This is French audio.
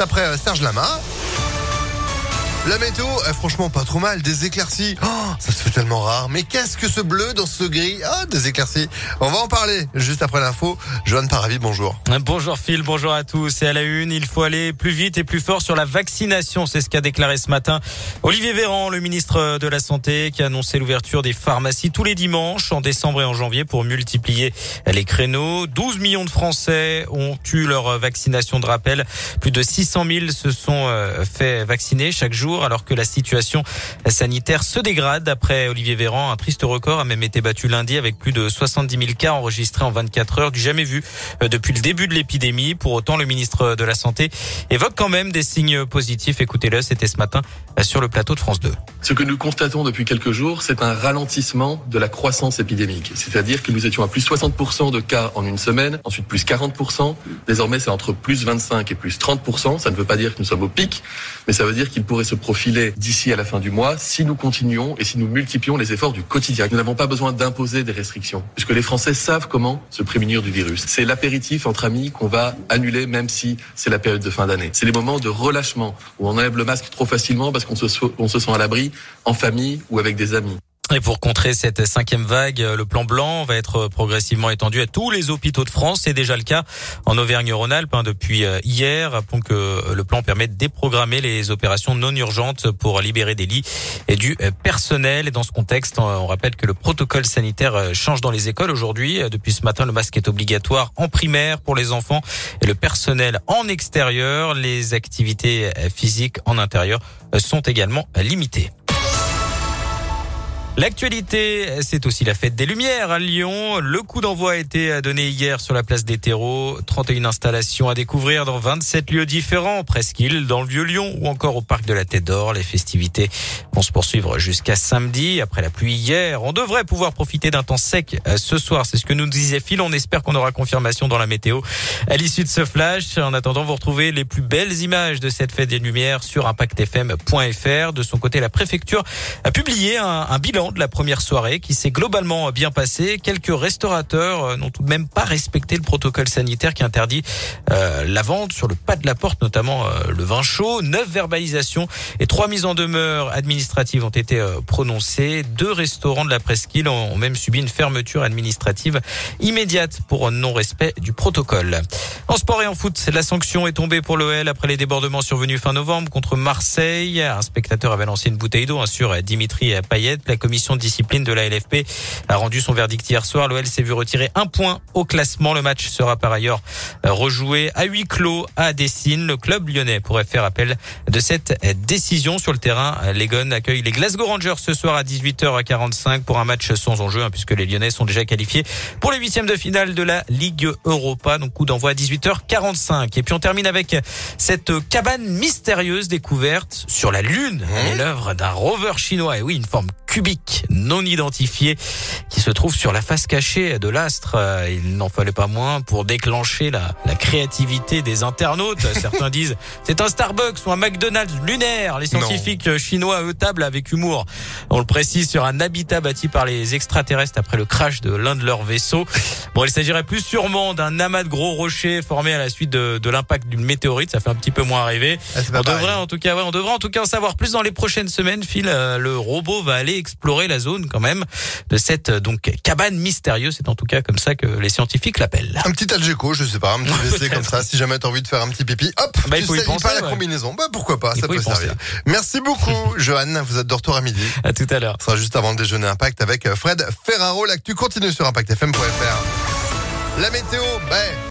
Après euh, Serge Lama. La météo, eh, franchement, pas trop mal. Des éclaircies. Oh, ça se fait tellement rare. Mais qu'est-ce que ce bleu dans ce gris Ah, des éclaircies. On va en parler juste après l'info. Joanne Paravi, bonjour. Bonjour Phil, bonjour à tous. Et à la une, il faut aller plus vite et plus fort sur la vaccination. C'est ce qu'a déclaré ce matin Olivier Véran, le ministre de la Santé, qui a annoncé l'ouverture des pharmacies tous les dimanches en décembre et en janvier pour multiplier les créneaux. 12 millions de Français ont eu leur vaccination de rappel. Plus de 600 000 se sont euh, fait vacciner chaque jour alors que la situation sanitaire se dégrade. Après Olivier Véran, un triste record a même été battu lundi avec plus de 70 000 cas enregistrés en 24 heures, du jamais vu euh, depuis le début de l'épidémie. Pour autant, le ministre de la Santé évoque quand même des signes positifs. Écoutez-le, c'était ce matin euh, sur le plateau de France 2. Ce que nous constatons depuis quelques jours, c'est un ralentissement de la croissance épidémique. C'est-à-dire que nous étions à plus 60% de cas en une semaine, ensuite plus 40%. Désormais, c'est entre plus 25 et plus 30%. Ça ne veut pas dire que nous sommes au pic, mais ça veut dire qu'il pourrait se profiler d'ici à la fin du mois si nous continuons et si nous multiplions les efforts du quotidien. Nous n'avons pas besoin d'imposer des restrictions, puisque les Français savent comment se prémunir du virus. C'est l'apéritif entre amis qu'on va annuler même si c'est la période de fin d'année. C'est les moments de relâchement où on enlève le masque trop facilement parce qu'on se, se sent à l'abri en famille ou avec des amis. Et pour contrer cette cinquième vague, le plan blanc va être progressivement étendu à tous les hôpitaux de France. C'est déjà le cas en Auvergne-Rhône-Alpes hein, depuis euh, hier. Rappelons que le plan permet de déprogrammer les opérations non urgentes pour libérer des lits et du euh, personnel. Et dans ce contexte, on rappelle que le protocole sanitaire euh, change dans les écoles aujourd'hui. Depuis ce matin, le masque est obligatoire en primaire pour les enfants et le personnel en extérieur. Les activités physiques en intérieur sont également limitées. L'actualité, c'est aussi la fête des Lumières à Lyon. Le coup d'envoi a été donné hier sur la place des terreaux. 31 installations à découvrir dans 27 lieux différents, presqu'île, dans le Vieux-Lyon ou encore au Parc de la Tête d'Or. Les festivités vont se poursuivre jusqu'à samedi. Après la pluie hier, on devrait pouvoir profiter d'un temps sec euh, ce soir. C'est ce que nous disait Phil. On espère qu'on aura confirmation dans la météo à l'issue de ce flash. En attendant, vous retrouvez les plus belles images de cette fête des Lumières sur impactfm.fr. De son côté, la préfecture a publié un, un bilan de la première soirée qui s'est globalement bien passée. Quelques restaurateurs euh, n'ont tout de même pas respecté le protocole sanitaire qui interdit euh, la vente sur le pas de la porte, notamment euh, le vin chaud. Neuf verbalisations et trois mises en demeure administratives ont été prononcées. Deux restaurants de la presqu'île ont même subi une fermeture administrative immédiate pour non-respect du protocole. En sport et en foot, la sanction est tombée pour l'OL après les débordements survenus fin novembre contre Marseille. Un spectateur avait lancé une bouteille d'eau sur Dimitri Payet. De discipline de la LFP a rendu son verdict hier soir. L'OL s'est vu retirer un point au classement. Le match sera par ailleurs rejoué à huis clos à Dessine. Le club lyonnais pourrait faire appel de cette décision sur le terrain. Les Gones accueillent les Glasgow Rangers ce soir à 18h45 pour un match sans enjeu hein, puisque les Lyonnais sont déjà qualifiés pour les huitièmes de finale de la Ligue Europa. Donc coup d'envoi à 18h45. Et puis on termine avec cette cabane mystérieuse découverte sur la Lune. Mmh. l'œuvre d'un rover chinois. Et oui, une forme cubique non identifié qui se trouve sur la face cachée de l'astre. Euh, il n'en fallait pas moins pour déclencher la, la créativité des internautes. Certains disent c'est un Starbucks ou un McDonald's lunaire. Les scientifiques chinois, eux, table avec humour. On le précise sur un habitat bâti par les extraterrestres après le crash de l'un de leurs vaisseaux. Bon, il s'agirait plus sûrement d'un amas de gros rochers formé à la suite de, de l'impact d'une météorite. Ça fait un petit peu moins rêver. Ah, on devrait en tout cas, ouais, on devrait en tout cas en savoir plus dans les prochaines semaines. Phil, euh, le robot va aller explorer la zone quand même de cette donc cabane mystérieuse. C'est en tout cas comme ça que les scientifiques l'appellent. Un petit Algeco, je sais pas, un petit WC comme ça. Si jamais t'as envie de faire un petit pipi, hop, bah, il faut tu y penser, pas la ouais. combinaison. Bah pourquoi pas, Il ça peut servir. Merci beaucoup, Johan. Vous êtes de retour à midi. À tout à l'heure. Ce sera juste avant le déjeuner Impact avec Fred Ferraro. L'actu continue sur ImpactFM.fr. La météo, ben.